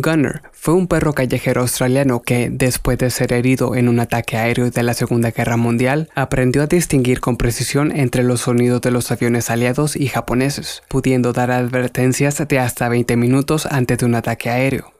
Gunner fue un perro callejero australiano que, después de ser herido en un ataque aéreo de la Segunda Guerra Mundial, aprendió a distinguir con precisión entre los sonidos de los aviones aliados y japoneses, pudiendo dar advertencias de hasta 20 minutos antes de un ataque aéreo.